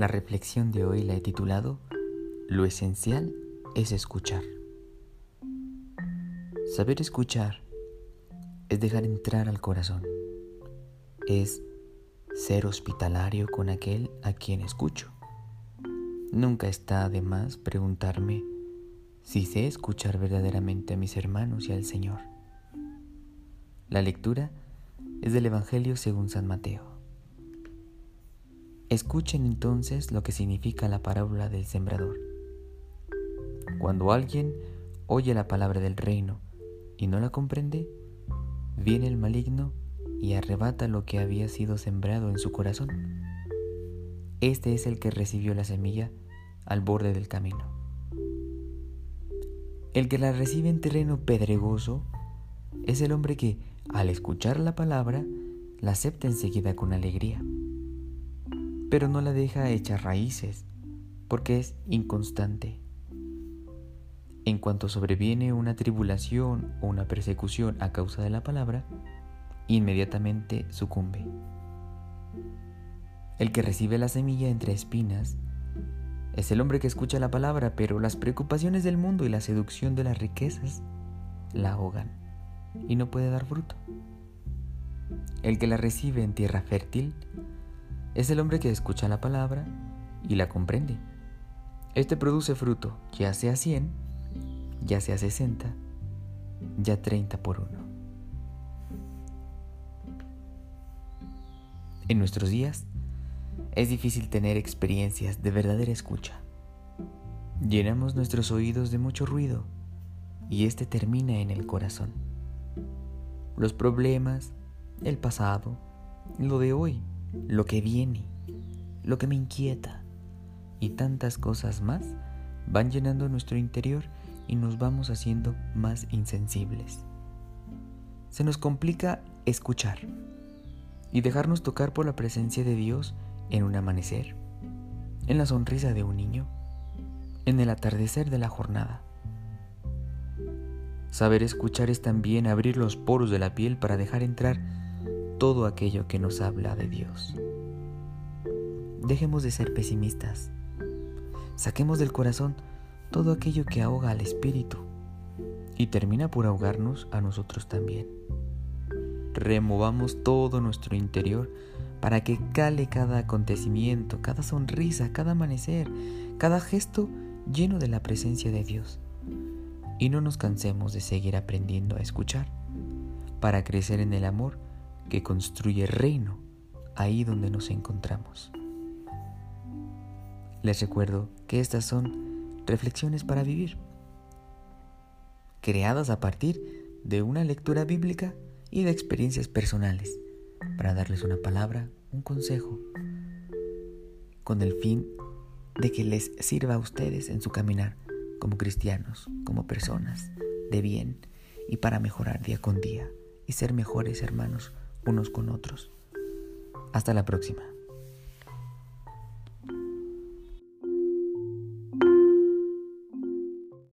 La reflexión de hoy la he titulado Lo esencial es escuchar. Saber escuchar es dejar entrar al corazón, es ser hospitalario con aquel a quien escucho. Nunca está de más preguntarme si sé escuchar verdaderamente a mis hermanos y al Señor. La lectura es del Evangelio según San Mateo. Escuchen entonces lo que significa la parábola del sembrador. Cuando alguien oye la palabra del reino y no la comprende, viene el maligno y arrebata lo que había sido sembrado en su corazón. Este es el que recibió la semilla al borde del camino. El que la recibe en terreno pedregoso es el hombre que, al escuchar la palabra, la acepta enseguida con alegría, pero no la deja echar raíces, porque es inconstante. En cuanto sobreviene una tribulación o una persecución a causa de la palabra, inmediatamente sucumbe. El que recibe la semilla entre espinas es el hombre que escucha la palabra, pero las preocupaciones del mundo y la seducción de las riquezas la ahogan y no puede dar fruto. El que la recibe en tierra fértil es el hombre que escucha la palabra y la comprende. Este produce fruto, ya sea 100, ya sea 60, ya 30 por uno. En nuestros días es difícil tener experiencias de verdadera escucha. Llenamos nuestros oídos de mucho ruido y este termina en el corazón los problemas, el pasado, lo de hoy, lo que viene, lo que me inquieta y tantas cosas más van llenando nuestro interior y nos vamos haciendo más insensibles. Se nos complica escuchar y dejarnos tocar por la presencia de Dios en un amanecer, en la sonrisa de un niño, en el atardecer de la jornada Saber escuchar es también abrir los poros de la piel para dejar entrar todo aquello que nos habla de Dios. Dejemos de ser pesimistas. Saquemos del corazón todo aquello que ahoga al espíritu y termina por ahogarnos a nosotros también. Removamos todo nuestro interior para que cale cada acontecimiento, cada sonrisa, cada amanecer, cada gesto lleno de la presencia de Dios y no nos cansemos de seguir aprendiendo a escuchar para crecer en el amor que construye reino ahí donde nos encontramos. Les recuerdo que estas son reflexiones para vivir, creadas a partir de una lectura bíblica y de experiencias personales, para darles una palabra, un consejo, con el fin de que les sirva a ustedes en su caminar como cristianos, como personas de bien y para mejorar día con día y ser mejores hermanos unos con otros. Hasta la próxima.